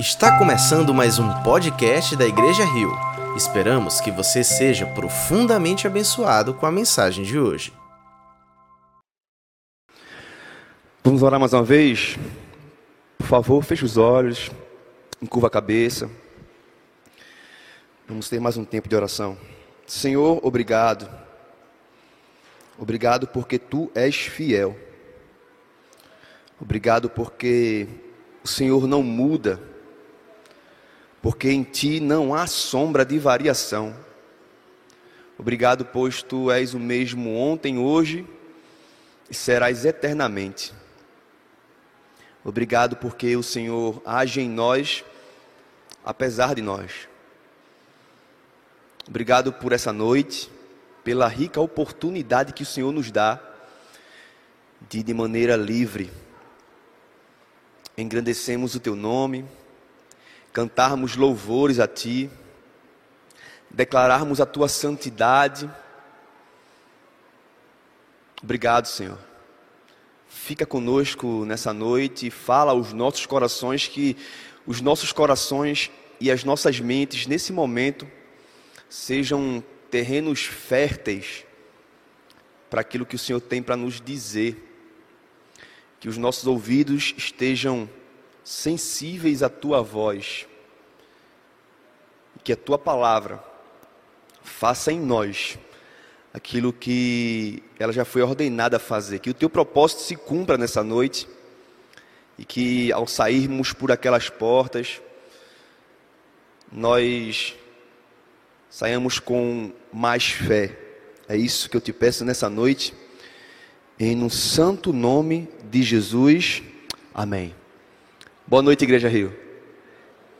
Está começando mais um podcast da Igreja Rio. Esperamos que você seja profundamente abençoado com a mensagem de hoje. Vamos orar mais uma vez? Por favor, feche os olhos, encurva a cabeça. Vamos ter mais um tempo de oração. Senhor, obrigado. Obrigado porque tu és fiel. Obrigado porque o Senhor não muda, porque em ti não há sombra de variação. Obrigado, pois tu és o mesmo ontem, hoje e serás eternamente. Obrigado porque o Senhor age em nós, apesar de nós. Obrigado por essa noite, pela rica oportunidade que o Senhor nos dá de, de maneira livre, engrandecemos o teu nome, cantarmos louvores a ti, declararmos a tua santidade. Obrigado, Senhor. Fica conosco nessa noite e fala aos nossos corações que os nossos corações e as nossas mentes nesse momento sejam terrenos férteis para aquilo que o Senhor tem para nos dizer que os nossos ouvidos estejam sensíveis à tua voz, que a tua palavra faça em nós aquilo que ela já foi ordenada a fazer, que o teu propósito se cumpra nessa noite e que ao sairmos por aquelas portas nós saiamos com mais fé. É isso que eu te peço nessa noite. Em no santo nome de Jesus. Amém. Boa noite, Igreja Rio.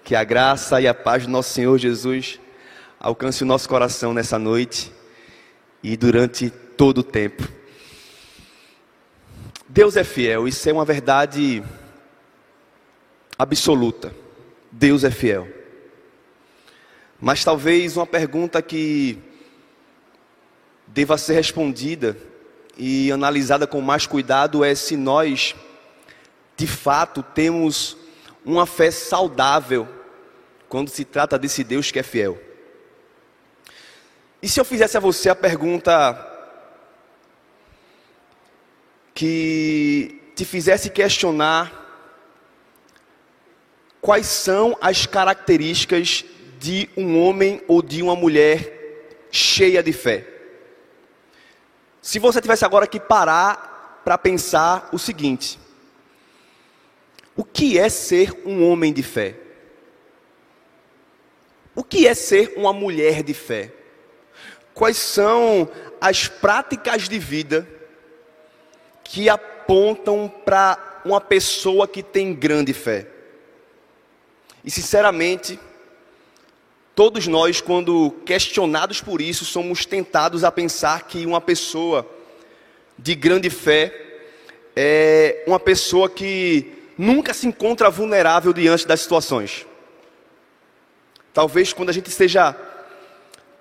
Que a graça e a paz do nosso Senhor Jesus alcance o nosso coração nessa noite e durante todo o tempo. Deus é fiel, isso é uma verdade absoluta. Deus é fiel. Mas talvez uma pergunta que deva ser respondida e analisada com mais cuidado é se nós, de fato, temos uma fé saudável quando se trata desse Deus que é fiel. E se eu fizesse a você a pergunta que te fizesse questionar quais são as características de um homem ou de uma mulher cheia de fé? Se você tivesse agora que parar para pensar o seguinte: o que é ser um homem de fé? O que é ser uma mulher de fé? Quais são as práticas de vida que apontam para uma pessoa que tem grande fé? E sinceramente, Todos nós, quando questionados por isso, somos tentados a pensar que uma pessoa de grande fé é uma pessoa que nunca se encontra vulnerável diante das situações. Talvez quando a gente seja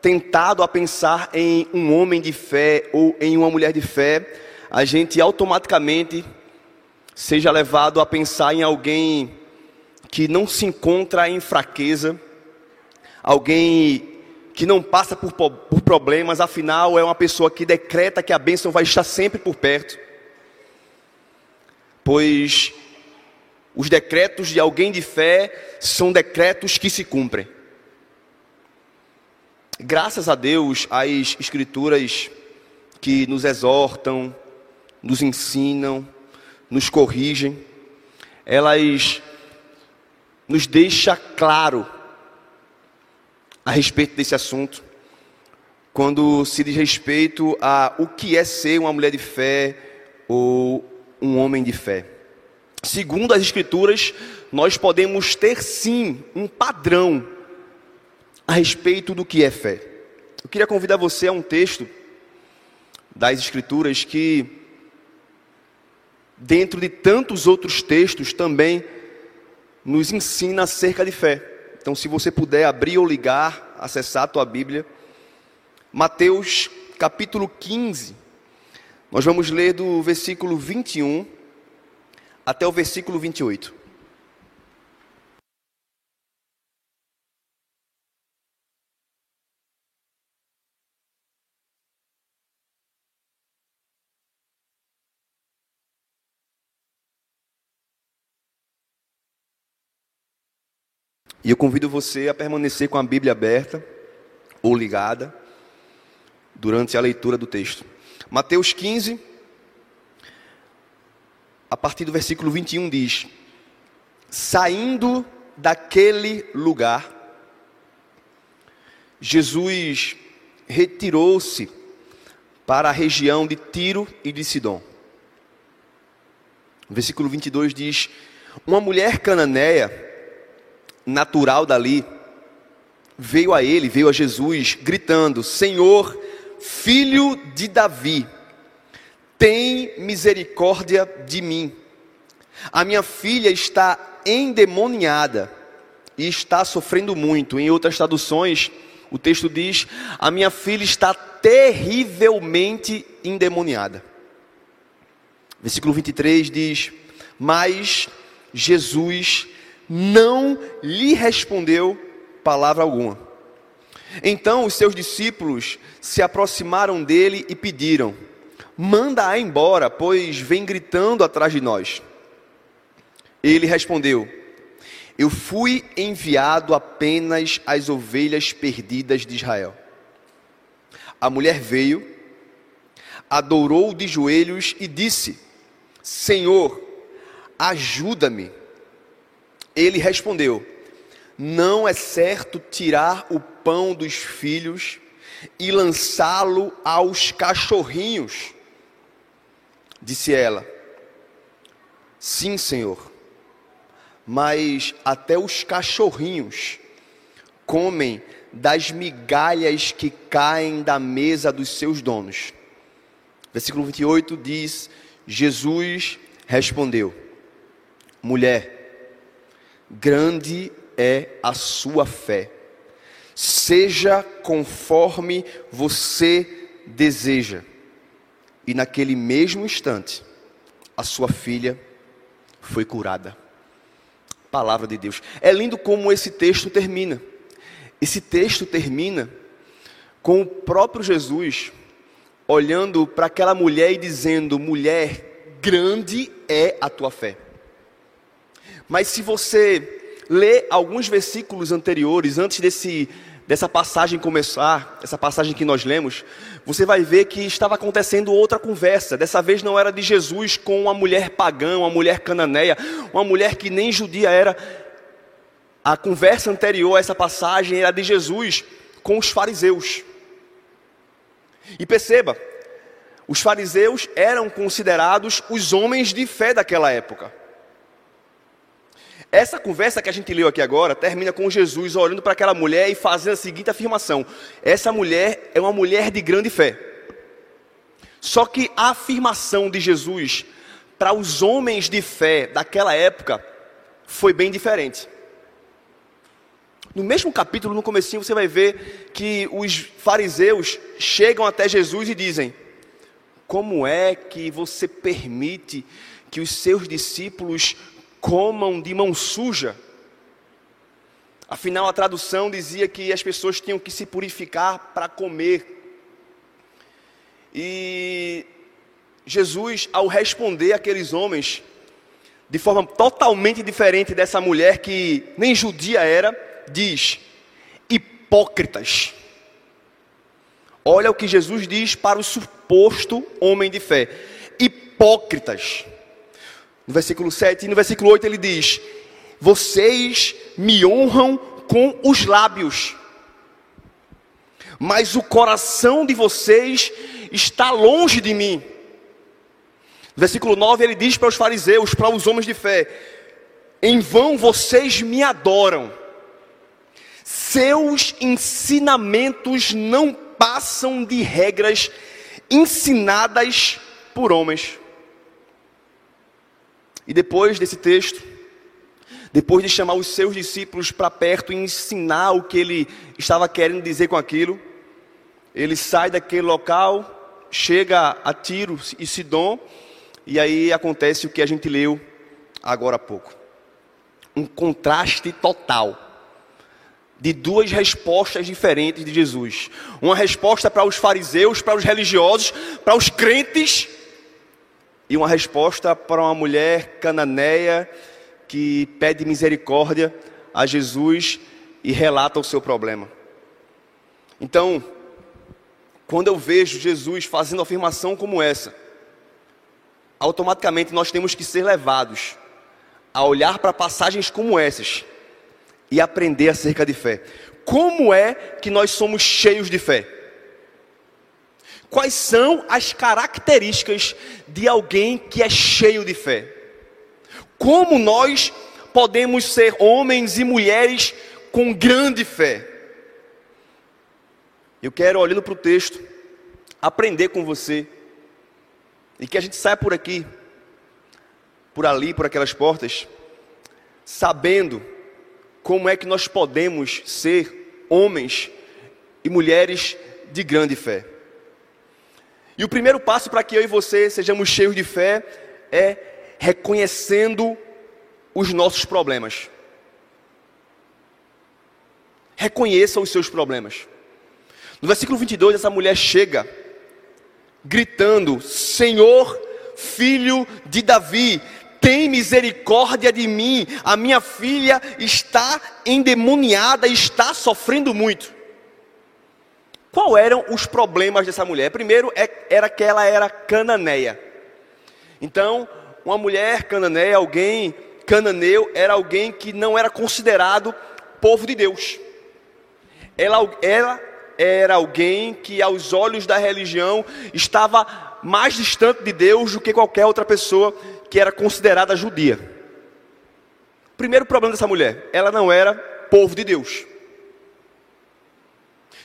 tentado a pensar em um homem de fé ou em uma mulher de fé, a gente automaticamente seja levado a pensar em alguém que não se encontra em fraqueza alguém que não passa por, por problemas, afinal é uma pessoa que decreta que a bênção vai estar sempre por perto. Pois os decretos de alguém de fé são decretos que se cumprem. Graças a Deus, as escrituras que nos exortam, nos ensinam, nos corrigem, elas nos deixam claro a respeito desse assunto, quando se diz respeito a o que é ser uma mulher de fé ou um homem de fé. Segundo as Escrituras, nós podemos ter sim um padrão a respeito do que é fé. Eu queria convidar você a um texto das Escrituras que, dentro de tantos outros textos, também nos ensina acerca de fé. Então, se você puder abrir ou ligar, acessar a tua Bíblia, Mateus capítulo 15, nós vamos ler do versículo 21 até o versículo 28. E eu convido você a permanecer com a Bíblia aberta ou ligada durante a leitura do texto. Mateus 15, a partir do versículo 21 diz: Saindo daquele lugar, Jesus retirou-se para a região de Tiro e de Sidom. Versículo 22 diz: Uma mulher cananeia, natural dali, veio a ele, veio a Jesus, gritando: Senhor, filho de Davi, tem misericórdia de mim. A minha filha está endemoniada e está sofrendo muito. Em outras traduções, o texto diz: A minha filha está terrivelmente endemoniada. Versículo 23 diz: Mas Jesus não lhe respondeu palavra alguma. Então os seus discípulos se aproximaram dele e pediram: Manda-a embora, pois vem gritando atrás de nós. Ele respondeu: Eu fui enviado apenas às ovelhas perdidas de Israel. A mulher veio, adorou de joelhos e disse: Senhor, ajuda-me. Ele respondeu: Não é certo tirar o pão dos filhos e lançá-lo aos cachorrinhos. Disse ela: Sim, Senhor, mas até os cachorrinhos comem das migalhas que caem da mesa dos seus donos. Versículo 28 diz: Jesus respondeu: Mulher, grande é a sua fé, seja conforme você deseja. E naquele mesmo instante, a sua filha foi curada. Palavra de Deus. É lindo como esse texto termina. Esse texto termina com o próprio Jesus olhando para aquela mulher e dizendo: Mulher, grande é a tua fé. Mas se você lê alguns versículos anteriores, antes desse dessa passagem começar, essa passagem que nós lemos, você vai ver que estava acontecendo outra conversa. Dessa vez não era de Jesus com uma mulher pagã, uma mulher cananeia, uma mulher que nem judia era. A conversa anterior a essa passagem era de Jesus com os fariseus. E perceba, os fariseus eram considerados os homens de fé daquela época. Essa conversa que a gente leu aqui agora termina com Jesus olhando para aquela mulher e fazendo a seguinte afirmação: essa mulher é uma mulher de grande fé. Só que a afirmação de Jesus para os homens de fé daquela época foi bem diferente. No mesmo capítulo, no comecinho, você vai ver que os fariseus chegam até Jesus e dizem: Como é que você permite que os seus discípulos comam de mão suja. Afinal, a tradução dizia que as pessoas tinham que se purificar para comer. E Jesus, ao responder aqueles homens, de forma totalmente diferente dessa mulher que nem judia era, diz: hipócritas. Olha o que Jesus diz para o suposto homem de fé: hipócritas no versículo 7 e no versículo 8 ele diz: Vocês me honram com os lábios, mas o coração de vocês está longe de mim. No versículo 9 ele diz para os fariseus, para os homens de fé: Em vão vocês me adoram, seus ensinamentos não passam de regras ensinadas por homens. E depois desse texto, depois de chamar os seus discípulos para perto e ensinar o que ele estava querendo dizer com aquilo, ele sai daquele local, chega a Tiro e Sidom, e aí acontece o que a gente leu agora há pouco. Um contraste total de duas respostas diferentes de Jesus. Uma resposta para os fariseus, para os religiosos, para os crentes e uma resposta para uma mulher cananeia que pede misericórdia a Jesus e relata o seu problema. Então, quando eu vejo Jesus fazendo afirmação como essa, automaticamente nós temos que ser levados a olhar para passagens como essas e aprender acerca de fé. Como é que nós somos cheios de fé? Quais são as características de alguém que é cheio de fé? Como nós podemos ser homens e mulheres com grande fé? Eu quero, olhando para o texto, aprender com você e que a gente saia por aqui, por ali, por aquelas portas, sabendo como é que nós podemos ser homens e mulheres de grande fé. E o primeiro passo para que eu e você sejamos cheios de fé é reconhecendo os nossos problemas. Reconheça os seus problemas. No versículo 22, essa mulher chega gritando: Senhor, filho de Davi, tem misericórdia de mim. A minha filha está endemoniada, está sofrendo muito. Qual eram os problemas dessa mulher? Primeiro é, era que ela era cananeia. Então, uma mulher cananeia, alguém cananeu, era alguém que não era considerado povo de Deus. Ela, ela era alguém que, aos olhos da religião, estava mais distante de Deus do que qualquer outra pessoa que era considerada judia. Primeiro problema dessa mulher, ela não era povo de Deus.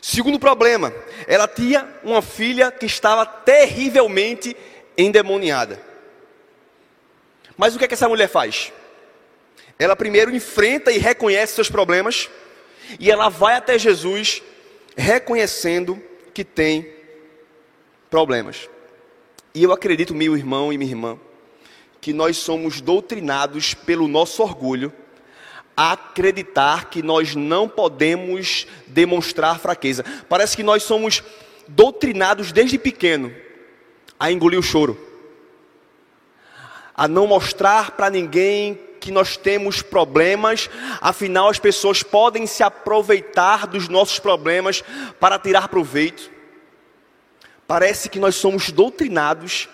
Segundo problema, ela tinha uma filha que estava terrivelmente endemoniada. Mas o que é que essa mulher faz? Ela primeiro enfrenta e reconhece seus problemas, e ela vai até Jesus reconhecendo que tem problemas. E eu acredito, meu irmão e minha irmã, que nós somos doutrinados pelo nosso orgulho acreditar que nós não podemos demonstrar fraqueza. Parece que nós somos doutrinados desde pequeno a engolir o choro, a não mostrar para ninguém que nós temos problemas, afinal as pessoas podem se aproveitar dos nossos problemas para tirar proveito. Parece que nós somos doutrinados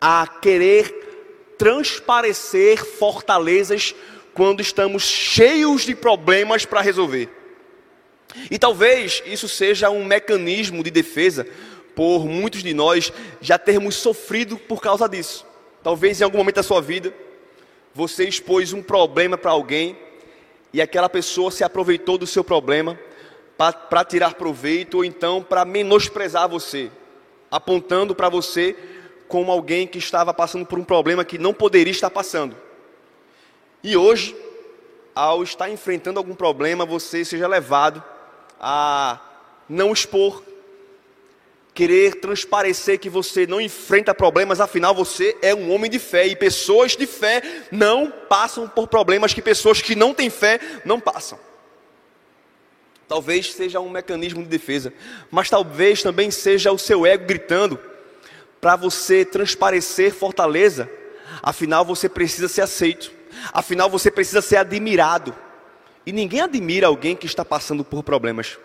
a querer transparecer fortalezas quando estamos cheios de problemas para resolver. E talvez isso seja um mecanismo de defesa por muitos de nós já termos sofrido por causa disso. Talvez em algum momento da sua vida você expôs um problema para alguém e aquela pessoa se aproveitou do seu problema para tirar proveito ou então para menosprezar você, apontando para você como alguém que estava passando por um problema que não poderia estar passando. E hoje, ao estar enfrentando algum problema, você seja levado a não expor querer transparecer que você não enfrenta problemas, afinal você é um homem de fé e pessoas de fé não passam por problemas que pessoas que não têm fé não passam. Talvez seja um mecanismo de defesa, mas talvez também seja o seu ego gritando para você transparecer fortaleza. Afinal você precisa ser aceito. Afinal você precisa ser admirado. E ninguém admira alguém que está passando por problemas.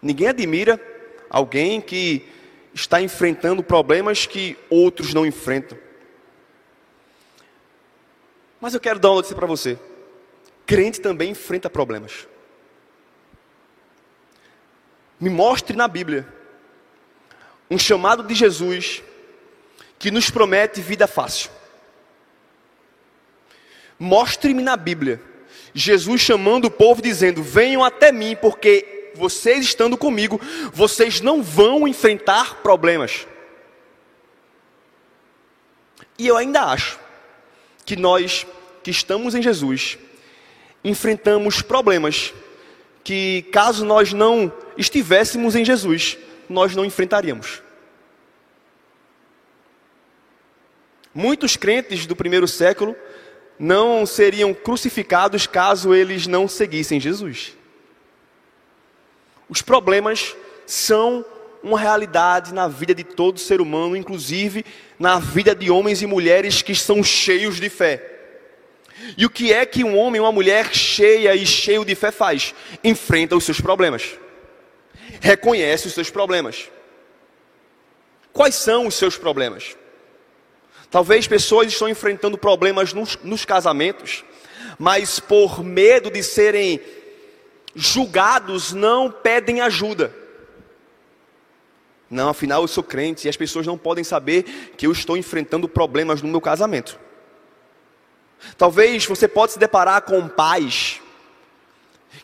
Ninguém admira alguém que está enfrentando problemas que outros não enfrentam. Mas eu quero dar uma notícia para você: crente também enfrenta problemas. Me mostre na Bíblia um chamado de Jesus que nos promete vida fácil. Mostre-me na Bíblia Jesus chamando o povo dizendo: Venham até mim, porque vocês estando comigo, vocês não vão enfrentar problemas. E eu ainda acho que nós que estamos em Jesus enfrentamos problemas que, caso nós não estivéssemos em Jesus, nós não enfrentaríamos. Muitos crentes do primeiro século não seriam crucificados caso eles não seguissem Jesus. Os problemas são uma realidade na vida de todo ser humano, inclusive na vida de homens e mulheres que são cheios de fé. E o que é que um homem, uma mulher cheia e cheio de fé faz? Enfrenta os seus problemas. Reconhece os seus problemas. Quais são os seus problemas? Talvez pessoas estão enfrentando problemas nos, nos casamentos, mas por medo de serem julgados não pedem ajuda. Não, afinal eu sou crente e as pessoas não podem saber que eu estou enfrentando problemas no meu casamento. Talvez você possa se deparar com pais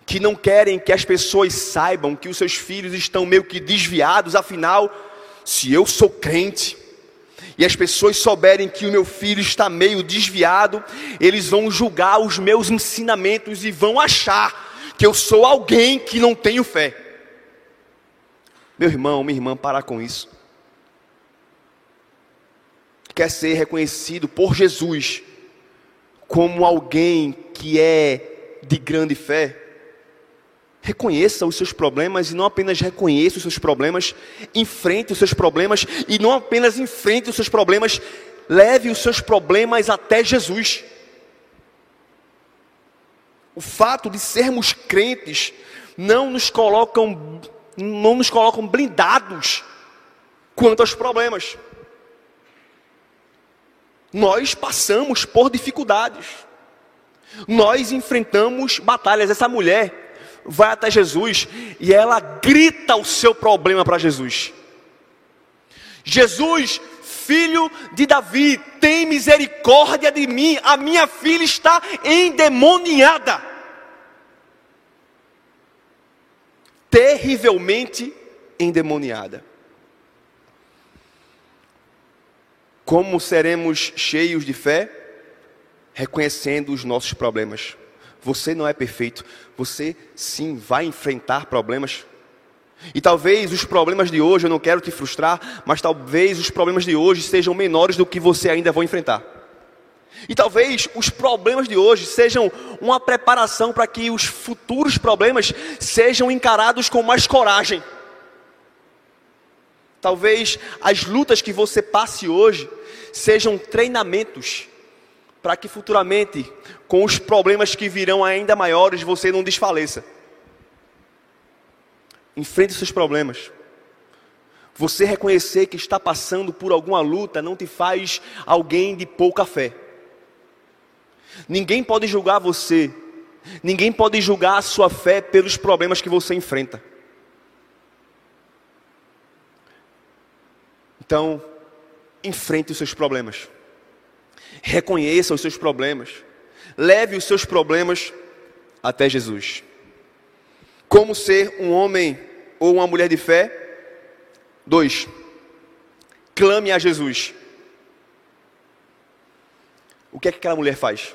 que não querem que as pessoas saibam que os seus filhos estão meio que desviados, afinal, se eu sou crente e as pessoas souberem que o meu filho está meio desviado, eles vão julgar os meus ensinamentos e vão achar que eu sou alguém que não tenho fé. Meu irmão, minha irmã, parar com isso. Quer ser reconhecido por Jesus como alguém que é de grande fé? Reconheça os seus problemas e não apenas reconheça os seus problemas, enfrente os seus problemas e não apenas enfrente os seus problemas, leve os seus problemas até Jesus. O fato de sermos crentes não nos colocam não nos colocam blindados quanto aos problemas. Nós passamos por dificuldades. Nós enfrentamos batalhas. Essa mulher vai até Jesus e ela grita o seu problema para Jesus. Jesus, filho de Davi, tem misericórdia de mim. A minha filha está endemoniada. terrivelmente endemoniada. Como seremos cheios de fé? Reconhecendo os nossos problemas. Você não é perfeito, você sim vai enfrentar problemas. E talvez os problemas de hoje, eu não quero te frustrar, mas talvez os problemas de hoje sejam menores do que você ainda vai enfrentar. E talvez os problemas de hoje sejam uma preparação para que os futuros problemas sejam encarados com mais coragem. Talvez as lutas que você passe hoje sejam treinamentos para que futuramente, com os problemas que virão ainda maiores, você não desfaleça. Enfrente seus problemas. Você reconhecer que está passando por alguma luta não te faz alguém de pouca fé. Ninguém pode julgar você. Ninguém pode julgar a sua fé pelos problemas que você enfrenta. Então, enfrente os seus problemas. Reconheça os seus problemas. Leve os seus problemas até Jesus. Como ser um homem ou uma mulher de fé? Dois. Clame a Jesus. O que é que aquela mulher faz?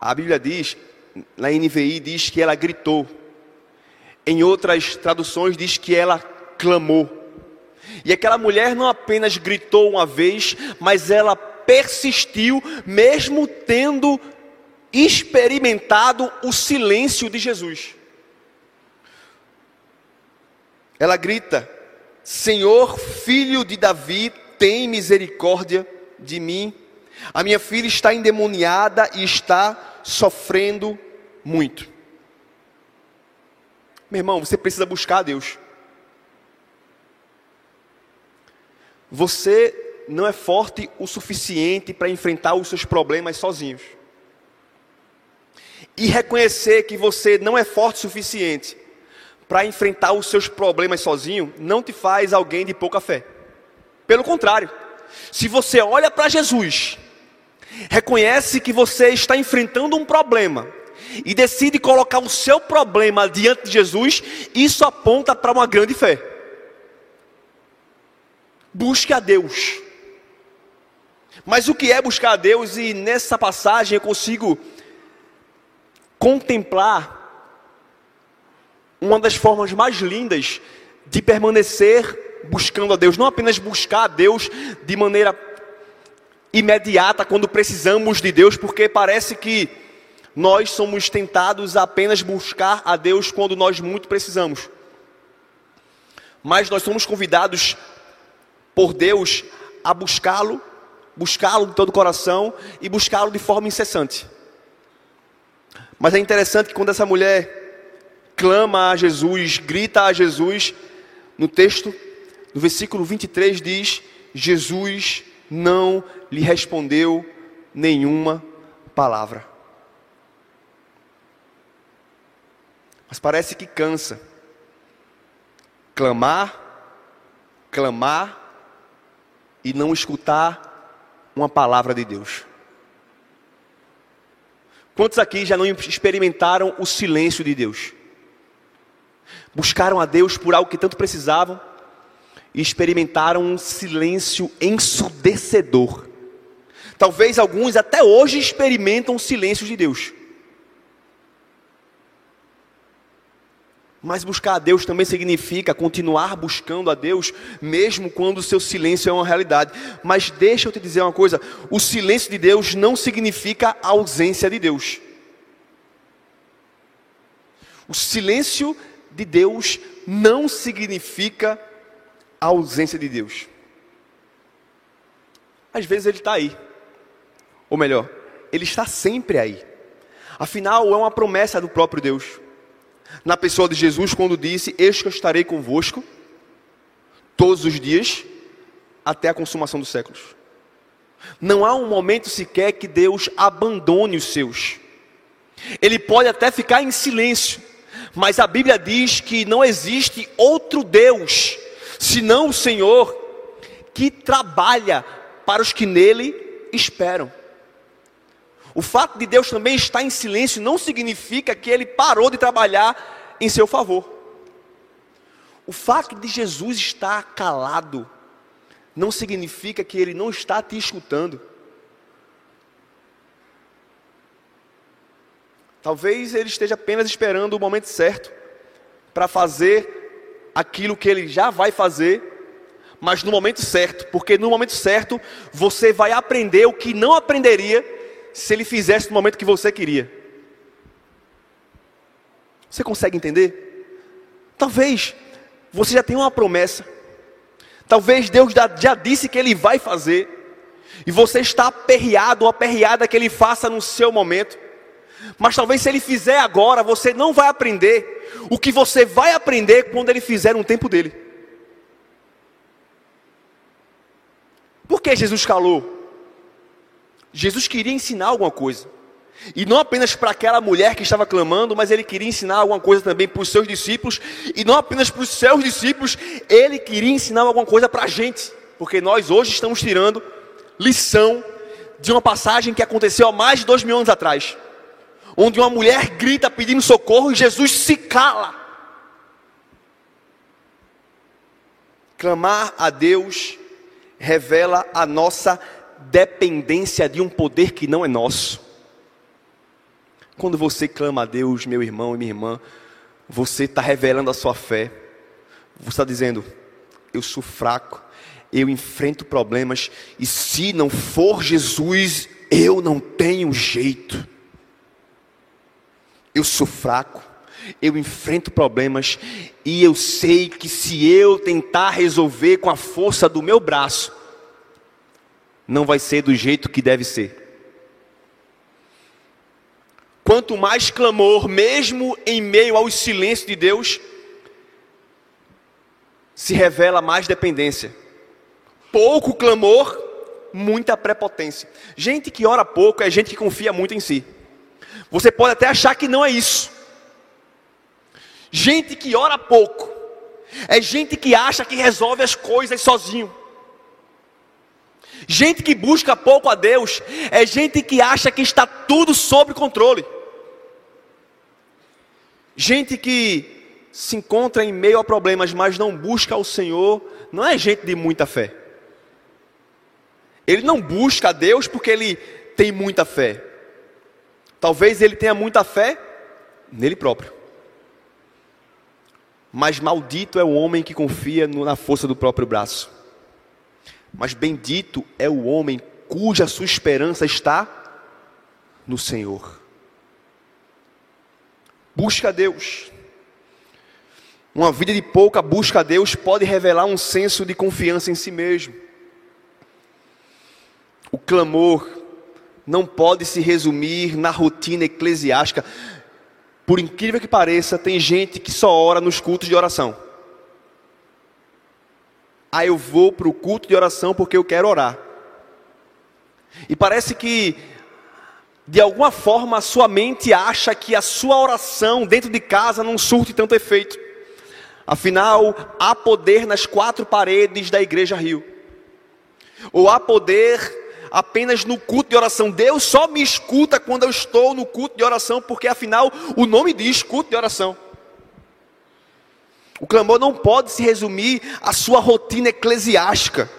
A Bíblia diz, na NVI, diz que ela gritou. Em outras traduções, diz que ela clamou. E aquela mulher não apenas gritou uma vez, mas ela persistiu, mesmo tendo experimentado o silêncio de Jesus. Ela grita: Senhor, filho de Davi, tem misericórdia de mim. A minha filha está endemoniada e está sofrendo muito. Meu irmão, você precisa buscar a Deus. Você não é forte o suficiente para enfrentar os seus problemas sozinhos. E reconhecer que você não é forte o suficiente para enfrentar os seus problemas sozinho não te faz alguém de pouca fé. Pelo contrário, se você olha para Jesus reconhece que você está enfrentando um problema e decide colocar o seu problema diante de Jesus, isso aponta para uma grande fé. Busque a Deus. Mas o que é buscar a Deus? E nessa passagem eu consigo contemplar uma das formas mais lindas de permanecer buscando a Deus, não apenas buscar a Deus de maneira imediata quando precisamos de Deus, porque parece que nós somos tentados a apenas buscar a Deus quando nós muito precisamos. Mas nós somos convidados por Deus a buscá-lo buscá-lo de todo o coração e buscá-lo de forma incessante. Mas é interessante que quando essa mulher clama a Jesus, grita a Jesus, no texto, no versículo 23 diz: Jesus não lhe respondeu nenhuma palavra. Mas parece que cansa. Clamar, clamar e não escutar uma palavra de Deus. Quantos aqui já não experimentaram o silêncio de Deus? Buscaram a Deus por algo que tanto precisavam e experimentaram um silêncio ensurdecedor. Talvez alguns até hoje experimentam o silêncio de Deus. Mas buscar a Deus também significa continuar buscando a Deus, mesmo quando o seu silêncio é uma realidade. Mas deixa eu te dizer uma coisa: o silêncio de Deus não significa a ausência de Deus. O silêncio de Deus não significa a ausência de Deus. Às vezes ele está aí, ou melhor, ele está sempre aí. Afinal, é uma promessa do próprio Deus na pessoa de Jesus quando disse: Eis que eu estarei convosco todos os dias até a consumação dos séculos. Não há um momento sequer que Deus abandone os seus. Ele pode até ficar em silêncio, mas a Bíblia diz que não existe outro Deus senão o Senhor que trabalha para os que nele esperam. O fato de Deus também estar em silêncio não significa que ele parou de trabalhar em seu favor. O fato de Jesus estar calado não significa que ele não está te escutando. Talvez ele esteja apenas esperando o momento certo para fazer aquilo que ele já vai fazer, mas no momento certo, porque no momento certo você vai aprender o que não aprenderia se ele fizesse no momento que você queria. Você consegue entender? Talvez você já tenha uma promessa. Talvez Deus já disse que Ele vai fazer. E você está aperreado ou aperreada que Ele faça no seu momento. Mas talvez se Ele fizer agora, você não vai aprender o que você vai aprender quando Ele fizer no tempo dele. Por que Jesus calou? Jesus queria ensinar alguma coisa. E não apenas para aquela mulher que estava clamando, mas ele queria ensinar alguma coisa também para os seus discípulos. E não apenas para os seus discípulos, ele queria ensinar alguma coisa para a gente. Porque nós hoje estamos tirando lição de uma passagem que aconteceu há mais de dois mil anos atrás. Onde uma mulher grita pedindo socorro e Jesus se cala. Clamar a Deus revela a nossa dependência de um poder que não é nosso. Quando você clama a Deus, meu irmão e minha irmã, você está revelando a sua fé. Você está dizendo: Eu sou fraco, eu enfrento problemas, e se não for Jesus, eu não tenho jeito. Eu sou fraco, eu enfrento problemas, e eu sei que se eu tentar resolver com a força do meu braço, não vai ser do jeito que deve ser. Quanto mais clamor, mesmo em meio ao silêncio de Deus, se revela mais dependência. Pouco clamor, muita prepotência. Gente que ora pouco é gente que confia muito em si. Você pode até achar que não é isso. Gente que ora pouco é gente que acha que resolve as coisas sozinho. Gente que busca pouco a Deus é gente que acha que está tudo sob controle. Gente que se encontra em meio a problemas, mas não busca o Senhor, não é gente de muita fé. Ele não busca a Deus porque ele tem muita fé. Talvez ele tenha muita fé nele próprio. Mas maldito é o homem que confia na força do próprio braço. Mas bendito é o homem cuja sua esperança está no Senhor. Busca a Deus. Uma vida de pouca busca a Deus pode revelar um senso de confiança em si mesmo. O clamor não pode se resumir na rotina eclesiástica. Por incrível que pareça, tem gente que só ora nos cultos de oração. Ah, eu vou para o culto de oração porque eu quero orar. E parece que, de alguma forma, a sua mente acha que a sua oração dentro de casa não surte tanto efeito. Afinal, há poder nas quatro paredes da Igreja Rio. Ou há poder apenas no culto de oração. Deus só me escuta quando eu estou no culto de oração, porque afinal o nome diz culto de oração. O clamor não pode se resumir à sua rotina eclesiástica.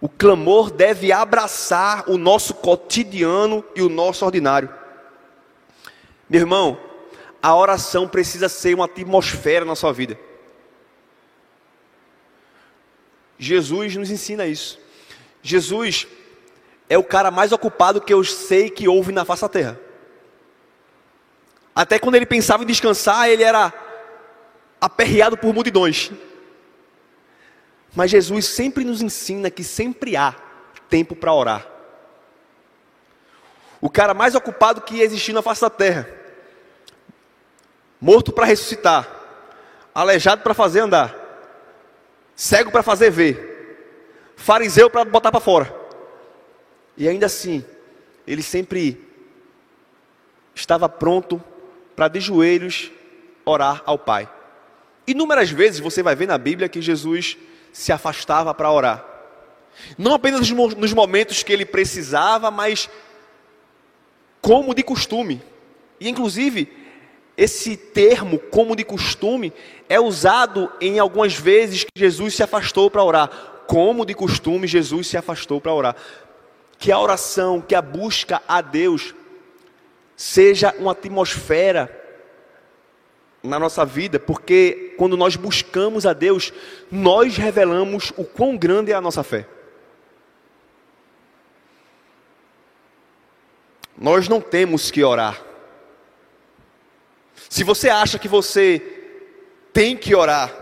O clamor deve abraçar o nosso cotidiano e o nosso ordinário. Meu irmão, a oração precisa ser uma atmosfera na sua vida. Jesus nos ensina isso. Jesus é o cara mais ocupado que eu sei que houve na face da terra. Até quando ele pensava em descansar, ele era aperreado por multidões. Mas Jesus sempre nos ensina que sempre há tempo para orar. O cara mais ocupado que existiu na face da terra, morto para ressuscitar, aleijado para fazer andar, cego para fazer ver, fariseu para botar para fora. E ainda assim, ele sempre estava pronto para de joelhos orar ao Pai. Inúmeras vezes você vai ver na Bíblia que Jesus se afastava para orar. Não apenas nos momentos que ele precisava, mas como de costume. E inclusive, esse termo, como de costume, é usado em algumas vezes que Jesus se afastou para orar. Como de costume, Jesus se afastou para orar que a oração, que a busca a Deus seja uma atmosfera na nossa vida, porque quando nós buscamos a Deus, nós revelamos o quão grande é a nossa fé. Nós não temos que orar. Se você acha que você tem que orar,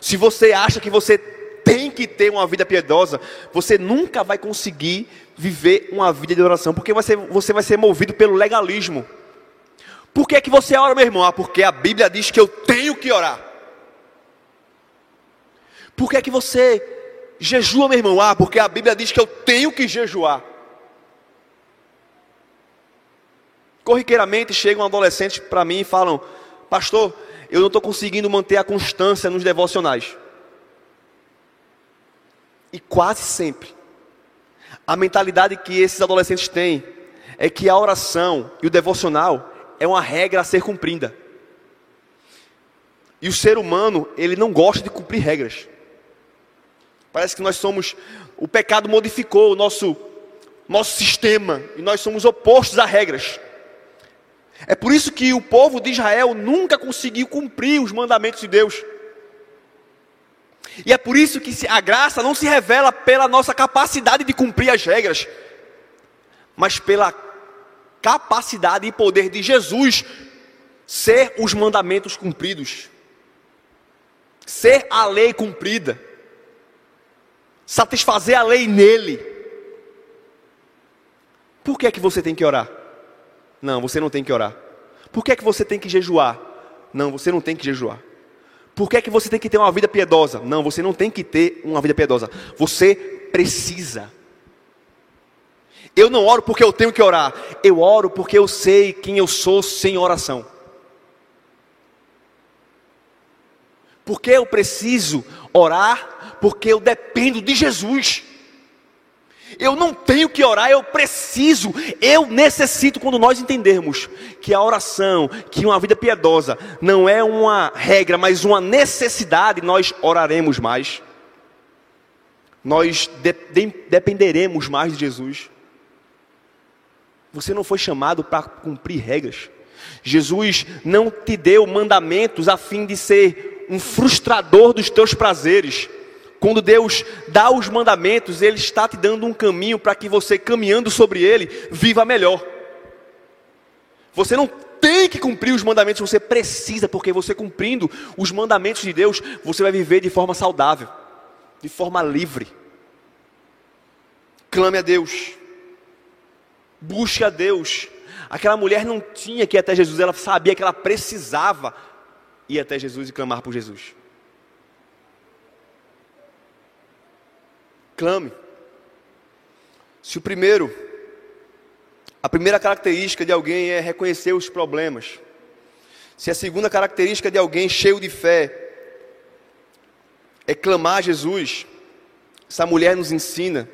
se você acha que você tem que ter uma vida piedosa, você nunca vai conseguir viver uma vida de oração, porque você, você vai ser movido pelo legalismo. Por que, é que você ora, meu irmão? Ah, porque a Bíblia diz que eu tenho que orar. Por que, é que você jejua, meu irmão? Ah, porque a Bíblia diz que eu tenho que jejuar. Corriqueiramente chegam adolescentes para mim e falam: Pastor, eu não estou conseguindo manter a constância nos devocionais. E quase sempre, a mentalidade que esses adolescentes têm é que a oração e o devocional é uma regra a ser cumprida. E o ser humano, ele não gosta de cumprir regras. Parece que nós somos. O pecado modificou o nosso, nosso sistema e nós somos opostos a regras. É por isso que o povo de Israel nunca conseguiu cumprir os mandamentos de Deus. E é por isso que a graça não se revela pela nossa capacidade de cumprir as regras, mas pela capacidade e poder de Jesus ser os mandamentos cumpridos, ser a lei cumprida, satisfazer a lei nele. Por que é que você tem que orar? Não, você não tem que orar. Por que é que você tem que jejuar? Não, você não tem que jejuar. Por que é que você tem que ter uma vida piedosa? Não, você não tem que ter uma vida piedosa. Você precisa. Eu não oro porque eu tenho que orar. Eu oro porque eu sei quem eu sou sem oração. Porque eu preciso orar, porque eu dependo de Jesus. Eu não tenho que orar, eu preciso, eu necessito quando nós entendermos que a oração, que uma vida piedosa não é uma regra, mas uma necessidade, nós oraremos mais. Nós de, de, dependeremos mais de Jesus. Você não foi chamado para cumprir regras. Jesus não te deu mandamentos a fim de ser um frustrador dos teus prazeres. Quando Deus dá os mandamentos, Ele está te dando um caminho para que você, caminhando sobre ele, viva melhor. Você não tem que cumprir os mandamentos, você precisa, porque você cumprindo os mandamentos de Deus, você vai viver de forma saudável, de forma livre. Clame a Deus, Busque a Deus. Aquela mulher não tinha que ir até Jesus, ela sabia que ela precisava ir até Jesus e clamar por Jesus. Clame. Se o primeiro, a primeira característica de alguém é reconhecer os problemas, se a segunda característica de alguém cheio de fé é clamar a Jesus, essa mulher nos ensina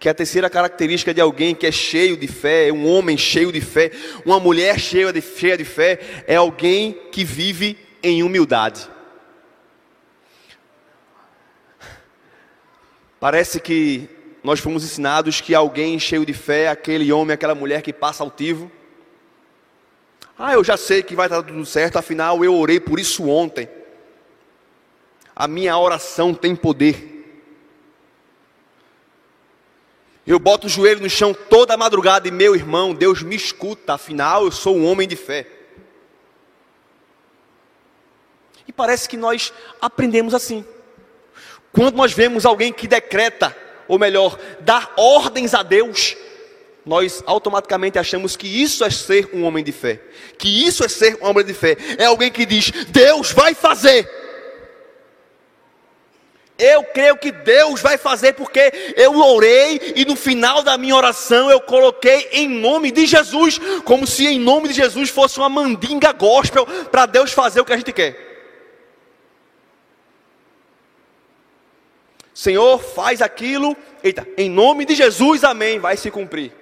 que a terceira característica de alguém que é cheio de fé, um homem cheio de fé, uma mulher cheia de, cheia de fé, é alguém que vive em humildade. Parece que nós fomos ensinados que alguém cheio de fé é aquele homem, aquela mulher que passa altivo. Ah, eu já sei que vai estar tudo certo, afinal eu orei por isso ontem. A minha oração tem poder. Eu boto o joelho no chão toda madrugada e meu irmão, Deus me escuta, afinal eu sou um homem de fé. E parece que nós aprendemos assim. Quando nós vemos alguém que decreta, ou melhor, dar ordens a Deus, nós automaticamente achamos que isso é ser um homem de fé. Que isso é ser um homem de fé. É alguém que diz: Deus vai fazer. Eu creio que Deus vai fazer porque eu orei e no final da minha oração eu coloquei em nome de Jesus, como se em nome de Jesus fosse uma mandinga gospel para Deus fazer o que a gente quer. Senhor, faz aquilo, eita, em nome de Jesus, amém, vai se cumprir.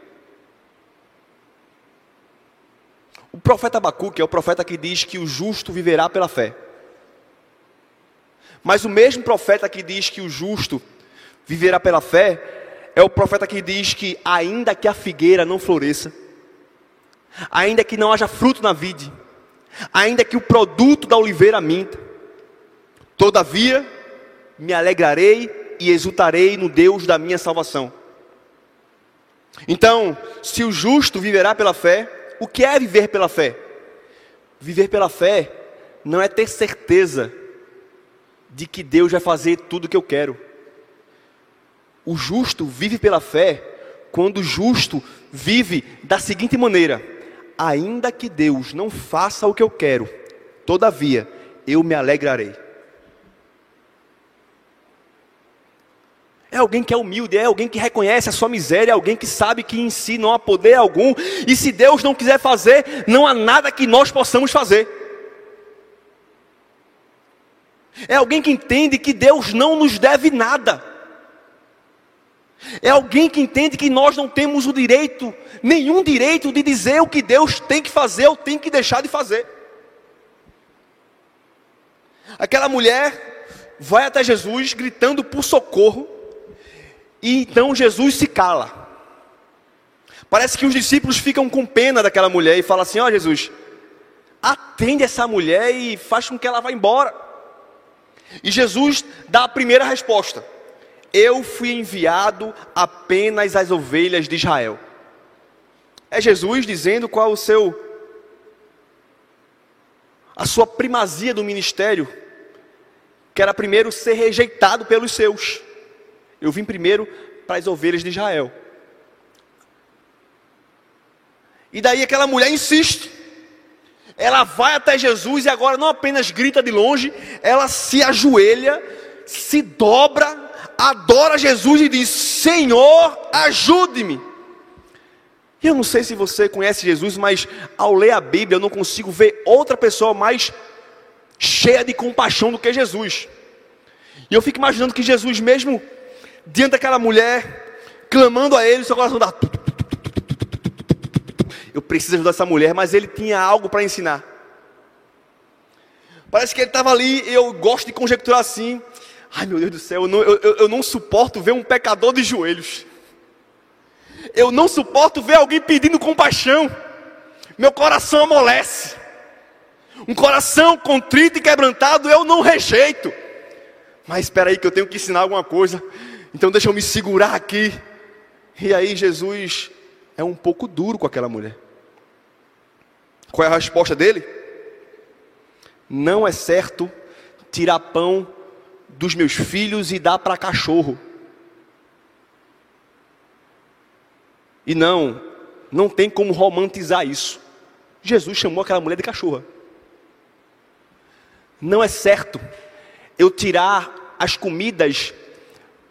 O profeta Abacuque é o profeta que diz que o justo viverá pela fé. Mas o mesmo profeta que diz que o justo viverá pela fé, é o profeta que diz que, ainda que a figueira não floresça, ainda que não haja fruto na vide, ainda que o produto da oliveira minta, todavia me alegrarei e exultarei no Deus da minha salvação. Então, se o justo viverá pela fé, o que é viver pela fé? Viver pela fé não é ter certeza de que Deus vai fazer tudo o que eu quero. O justo vive pela fé quando o justo vive da seguinte maneira: ainda que Deus não faça o que eu quero, todavia eu me alegrarei. É alguém que é humilde, é alguém que reconhece a sua miséria, é alguém que sabe que em si não há poder algum, e se Deus não quiser fazer, não há nada que nós possamos fazer. É alguém que entende que Deus não nos deve nada. É alguém que entende que nós não temos o direito, nenhum direito de dizer o que Deus tem que fazer ou tem que deixar de fazer. Aquela mulher vai até Jesus gritando por socorro, e então Jesus se cala. Parece que os discípulos ficam com pena daquela mulher e falam assim: Ó oh, Jesus, atende essa mulher e faz com que ela vá embora. E Jesus dá a primeira resposta: Eu fui enviado apenas às ovelhas de Israel. É Jesus dizendo qual o seu a sua primazia do ministério, que era primeiro ser rejeitado pelos seus. Eu vim primeiro para as ovelhas de Israel. E daí aquela mulher insiste ela vai até Jesus e agora não apenas grita de longe, ela se ajoelha, se dobra, adora Jesus e diz: Senhor, ajude-me. Eu não sei se você conhece Jesus, mas ao ler a Bíblia eu não consigo ver outra pessoa mais cheia de compaixão do que Jesus. E eu fico imaginando que Jesus, mesmo diante daquela mulher, clamando a Ele, seu coração dá eu preciso ajudar essa mulher, mas ele tinha algo para ensinar. Parece que ele estava ali, eu gosto de conjecturar assim. Ai meu Deus do céu, eu não, eu, eu não suporto ver um pecador de joelhos. Eu não suporto ver alguém pedindo compaixão. Meu coração amolece. Um coração contrito e quebrantado eu não rejeito. Mas espera aí que eu tenho que ensinar alguma coisa. Então deixa eu me segurar aqui. E aí Jesus é um pouco duro com aquela mulher. Qual é a resposta dele? Não é certo tirar pão dos meus filhos e dar para cachorro. E não, Não tem como romantizar isso. Jesus chamou aquela mulher de cachorra. Não é certo eu tirar as comidas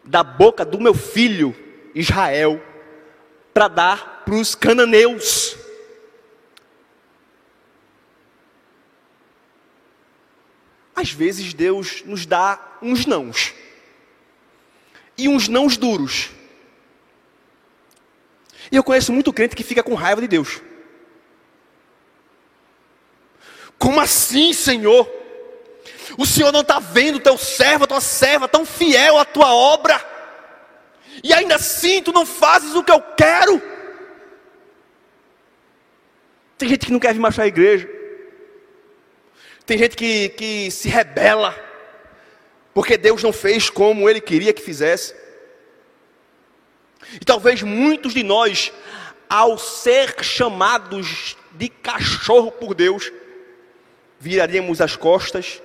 da boca do meu filho Israel para dar para os cananeus. Às vezes Deus nos dá uns nãos. E uns nãos duros. E eu conheço muito crente que fica com raiva de Deus. Como assim, Senhor? O Senhor não está vendo teu servo, tua serva tão fiel à tua obra. E ainda assim tu não fazes o que eu quero. Tem gente que não quer vir marchar a igreja. Tem gente que, que se rebela. Porque Deus não fez como Ele queria que fizesse. E talvez muitos de nós, ao ser chamados de cachorro por Deus, viraríamos as costas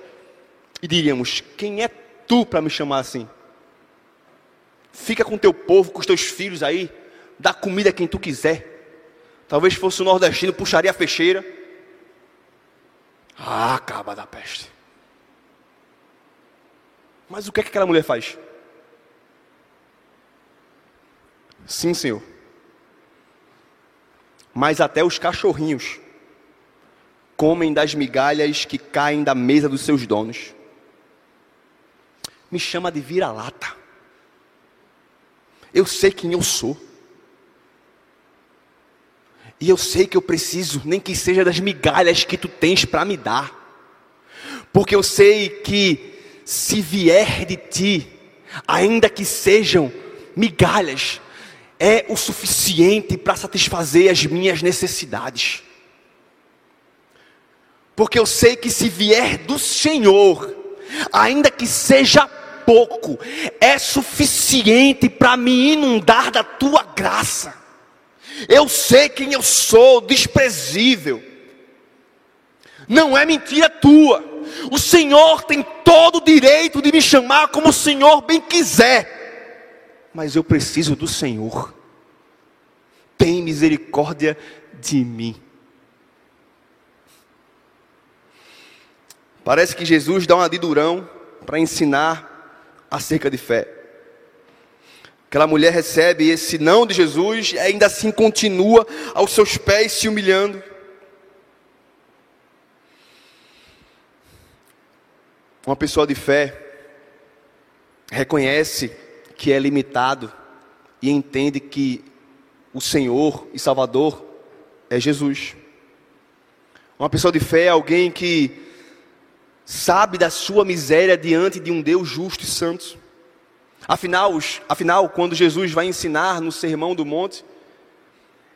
e diríamos: Quem é tu para me chamar assim? Fica com teu povo, com os teus filhos aí, dá comida a quem tu quiser. Talvez fosse o nordestino, puxaria a fecheira. Ah, acaba da peste. Mas o que é que aquela mulher faz? Sim, Senhor. Mas até os cachorrinhos comem das migalhas que caem da mesa dos seus donos. Me chama de vira-lata. Eu sei quem eu sou. E eu sei que eu preciso, nem que seja das migalhas que tu tens para me dar. Porque eu sei que se vier de ti, ainda que sejam migalhas, é o suficiente para satisfazer as minhas necessidades. Porque eu sei que se vier do Senhor, ainda que seja pouco, é suficiente para me inundar da tua graça. Eu sei quem eu sou, desprezível. Não é mentira tua. O Senhor tem todo o direito de me chamar como o Senhor bem quiser mas eu preciso do Senhor. Tem misericórdia de mim. Parece que Jesus dá um adidurão para ensinar acerca de fé. Aquela mulher recebe esse não de Jesus e ainda assim continua aos seus pés se humilhando. Uma pessoa de fé reconhece que é limitado e entende que o Senhor e Salvador é Jesus. Uma pessoa de fé é alguém que sabe da sua miséria diante de um Deus justo e santo. Afinal, afinal, quando Jesus vai ensinar no Sermão do Monte,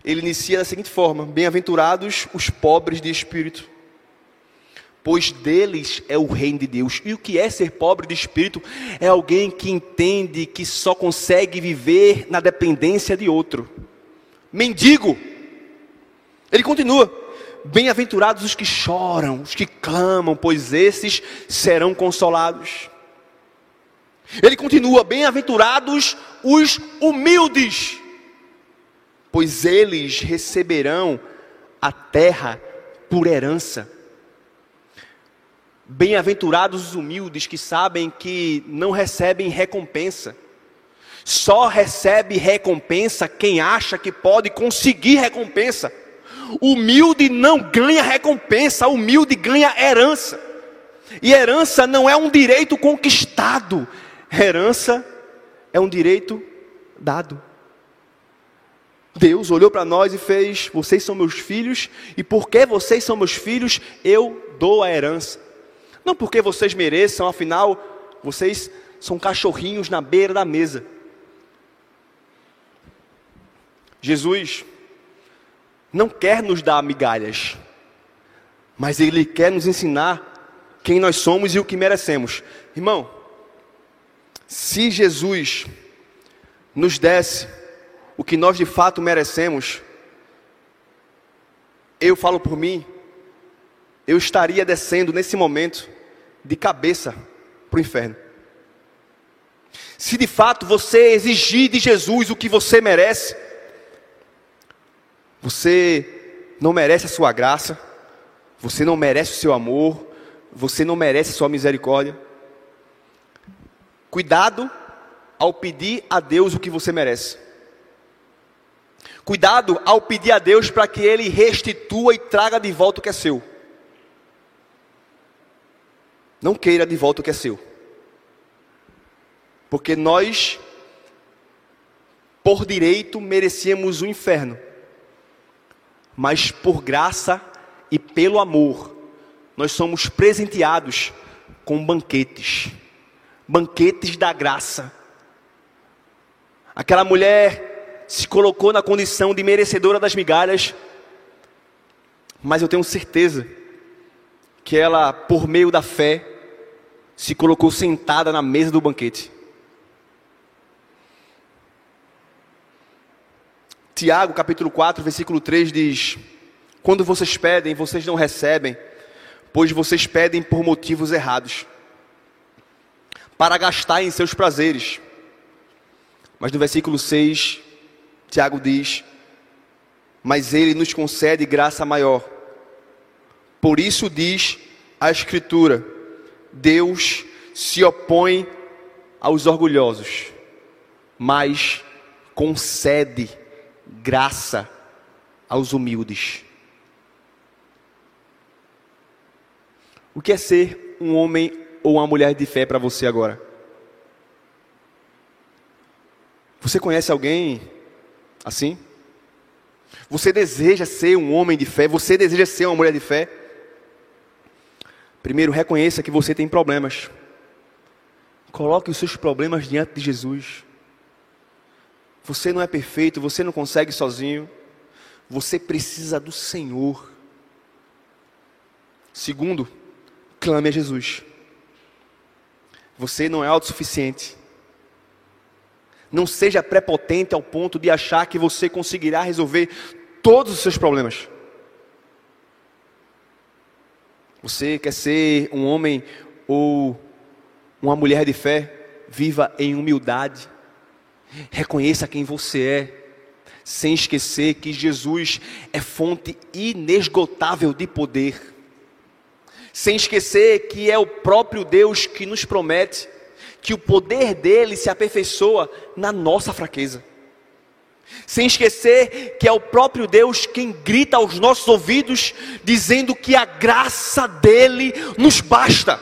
ele inicia da seguinte forma: Bem-aventurados os pobres de espírito pois deles é o reino de Deus. E o que é ser pobre de espírito? É alguém que entende que só consegue viver na dependência de outro. Mendigo. Ele continua: Bem-aventurados os que choram, os que clamam, pois esses serão consolados. Ele continua: Bem-aventurados os humildes, pois eles receberão a terra por herança. Bem-aventurados os humildes que sabem que não recebem recompensa. Só recebe recompensa quem acha que pode conseguir recompensa. Humilde não ganha recompensa, humilde ganha herança. E herança não é um direito conquistado, herança é um direito dado. Deus olhou para nós e fez: Vocês são meus filhos, e porque vocês são meus filhos, eu dou a herança. Não porque vocês mereçam, afinal, vocês são cachorrinhos na beira da mesa. Jesus não quer nos dar migalhas, mas Ele quer nos ensinar quem nós somos e o que merecemos. Irmão, se Jesus nos desse o que nós de fato merecemos, eu falo por mim, eu estaria descendo nesse momento de cabeça para o inferno. Se de fato você exigir de Jesus o que você merece, Você não merece a sua graça, você não merece o seu amor, você não merece a sua misericórdia. Cuidado ao pedir a Deus o que você merece. Cuidado ao pedir a Deus para que Ele restitua e traga de volta o que é seu. Não queira de volta o que é seu. Porque nós, por direito, merecíamos o inferno. Mas por graça e pelo amor, nós somos presenteados com banquetes banquetes da graça. Aquela mulher se colocou na condição de merecedora das migalhas, mas eu tenho certeza que ela, por meio da fé, se colocou sentada na mesa do banquete. Tiago, capítulo 4, versículo 3 diz: Quando vocês pedem, vocês não recebem, pois vocês pedem por motivos errados, para gastar em seus prazeres. Mas no versículo 6, Tiago diz: Mas ele nos concede graça maior. Por isso diz a Escritura: Deus se opõe aos orgulhosos, mas concede graça aos humildes. O que é ser um homem ou uma mulher de fé para você agora? Você conhece alguém assim? Você deseja ser um homem de fé? Você deseja ser uma mulher de fé? Primeiro, reconheça que você tem problemas. Coloque os seus problemas diante de Jesus. Você não é perfeito, você não consegue sozinho. Você precisa do Senhor. Segundo, clame a Jesus. Você não é autossuficiente. Não seja prepotente ao ponto de achar que você conseguirá resolver todos os seus problemas. Você quer ser um homem ou uma mulher de fé? Viva em humildade. Reconheça quem você é, sem esquecer que Jesus é fonte inesgotável de poder sem esquecer que é o próprio Deus que nos promete que o poder dele se aperfeiçoa na nossa fraqueza. Sem esquecer que é o próprio Deus quem grita aos nossos ouvidos, dizendo que a graça dele nos basta.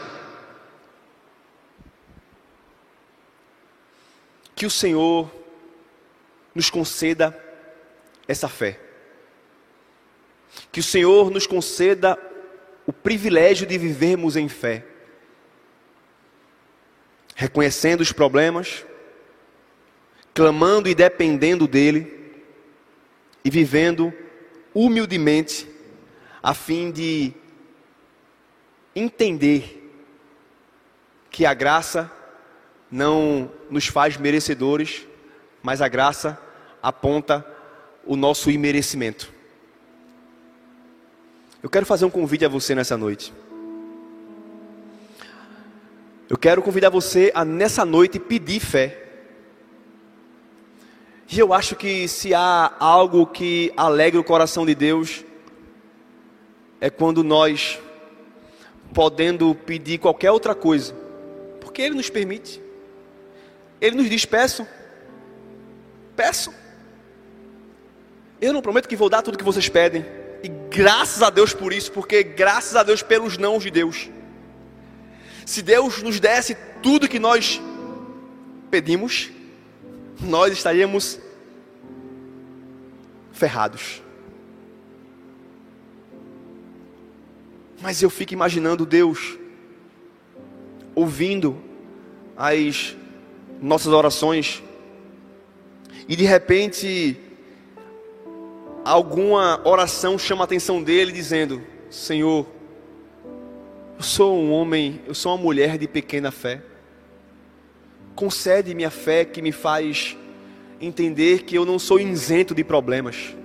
Que o Senhor nos conceda essa fé. Que o Senhor nos conceda o privilégio de vivermos em fé, reconhecendo os problemas, clamando e dependendo dEle, e vivendo humildemente, a fim de entender que a graça não nos faz merecedores, mas a graça aponta o nosso imerecimento. Eu quero fazer um convite a você nessa noite. Eu quero convidar você a nessa noite pedir fé. E eu acho que se há algo que alegra o coração de Deus, é quando nós, podendo pedir qualquer outra coisa, porque Ele nos permite, Ele nos diz: peço, peço. Eu não prometo que vou dar tudo que vocês pedem, e graças a Deus por isso, porque graças a Deus pelos nãos de Deus. Se Deus nos desse tudo que nós pedimos, nós estaríamos ferrados. Mas eu fico imaginando Deus ouvindo as nossas orações e de repente alguma oração chama a atenção dele, dizendo: Senhor, eu sou um homem, eu sou uma mulher de pequena fé. Concede-me a fé que me faz entender que eu não sou isento de problemas.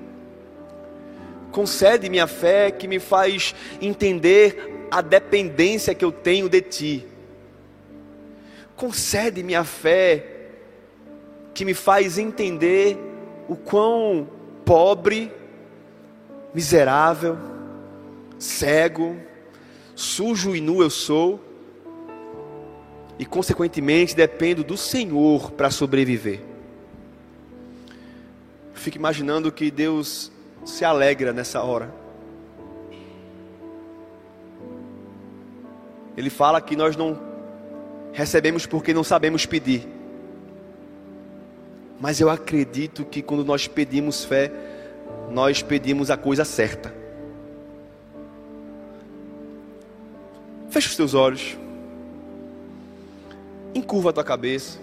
Concede-me a fé que me faz entender a dependência que eu tenho de Ti. Concede-me a fé que me faz entender o quão pobre miserável, cego, sujo e nu eu sou, e consequentemente dependo do Senhor para sobreviver. Fico imaginando que Deus se alegra nessa hora. Ele fala que nós não recebemos porque não sabemos pedir. Mas eu acredito que quando nós pedimos fé, nós pedimos a coisa certa. Feche os teus olhos. Encurva a tua cabeça.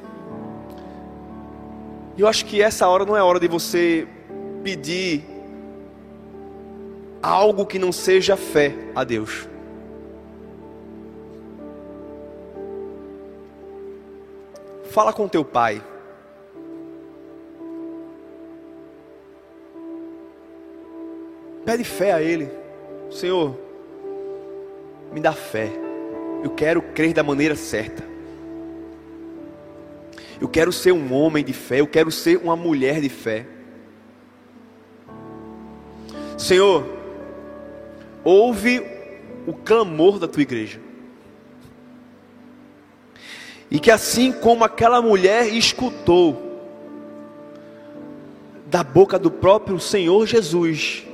E eu acho que essa hora não é hora de você pedir algo que não seja fé a Deus. Fala com teu pai. Pede fé a Ele. Senhor, me dá fé. Eu quero crer da maneira certa. Eu quero ser um homem de fé. Eu quero ser uma mulher de fé. Senhor, ouve o clamor da tua igreja. E que assim como aquela mulher escutou da boca do próprio Senhor Jesus,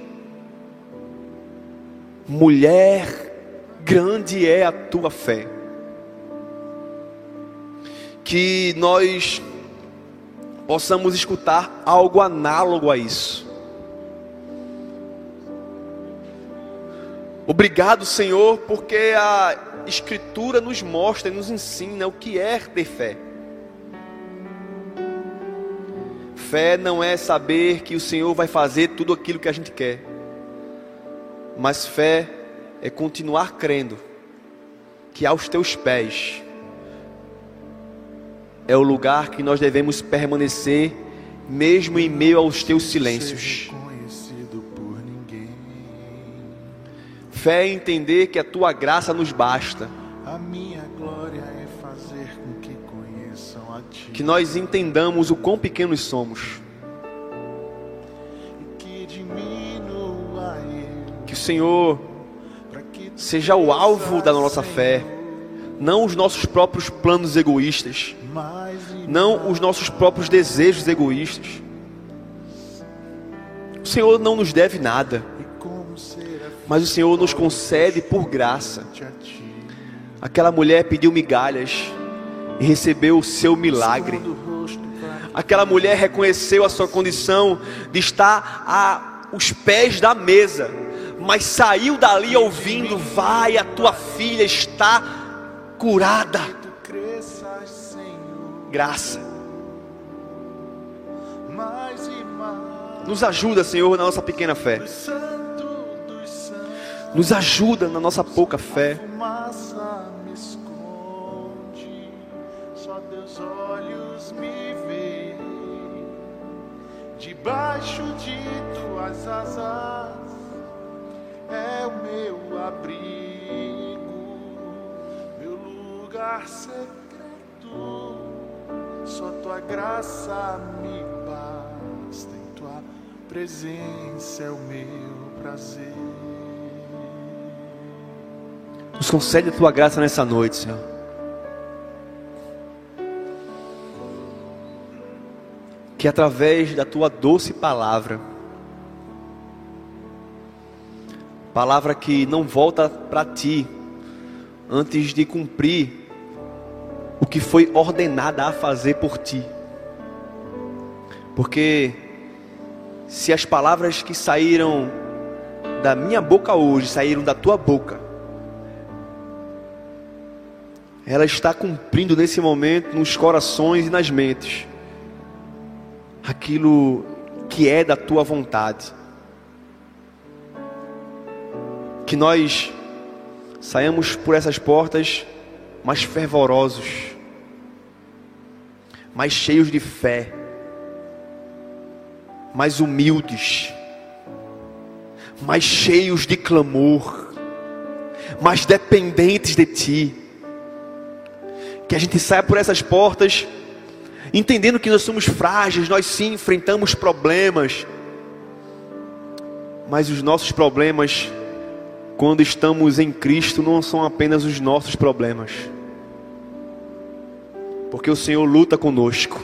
mulher, grande é a tua fé. Que nós possamos escutar algo análogo a isso. Obrigado, Senhor, porque a Escritura nos mostra e nos ensina o que é ter fé. Fé não é saber que o Senhor vai fazer tudo aquilo que a gente quer, mas fé é continuar crendo que aos teus pés é o lugar que nós devemos permanecer, mesmo em meio aos teus silêncios. Fé é entender que a tua graça nos basta. A minha glória é fazer com que conheçam a ti. Que nós entendamos o quão pequenos somos. Que o Senhor seja o alvo da nossa fé, não os nossos próprios planos egoístas, não os nossos próprios desejos egoístas. O Senhor não nos deve nada, mas o Senhor nos concede por graça. a. Aquela mulher pediu migalhas e recebeu o seu milagre. Aquela mulher reconheceu a sua condição de estar aos pés da mesa, mas saiu dali ouvindo: Vai, a tua filha está curada. Graça. Nos ajuda, Senhor, na nossa pequena fé. Nos ajuda na nossa pouca fé. Debaixo de tuas asas é o meu abrigo, meu lugar secreto. Só tua graça me basta, em tua presença é o meu prazer. Nos concede a tua graça nessa noite, Senhor. Que através da tua doce palavra, palavra que não volta para ti antes de cumprir o que foi ordenada a fazer por ti. Porque se as palavras que saíram da minha boca hoje saíram da tua boca, ela está cumprindo nesse momento nos corações e nas mentes aquilo que é da tua vontade. Que nós saiamos por essas portas mais fervorosos, mais cheios de fé, mais humildes, mais cheios de clamor, mais dependentes de Ti. Que a gente saia por essas portas entendendo que nós somos frágeis, nós sim enfrentamos problemas, Mas os nossos problemas, quando estamos em Cristo, não são apenas os nossos problemas, porque o Senhor luta conosco,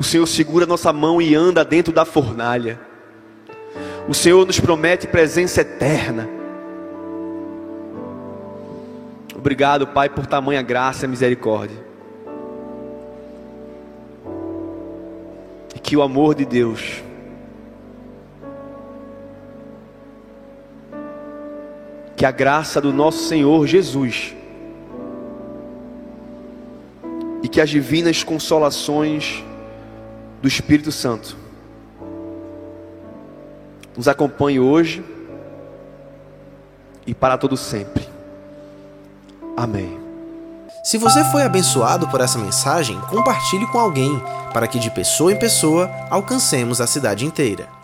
o Senhor segura nossa mão e anda dentro da fornalha, o Senhor nos promete presença eterna. Obrigado, Pai, por tamanha graça e misericórdia. E que o amor de Deus, que a graça do nosso Senhor Jesus e que as divinas consolações do Espírito Santo nos acompanhe hoje e para todo sempre. Amém. Se você foi abençoado por essa mensagem, compartilhe com alguém, para que de pessoa em pessoa alcancemos a cidade inteira.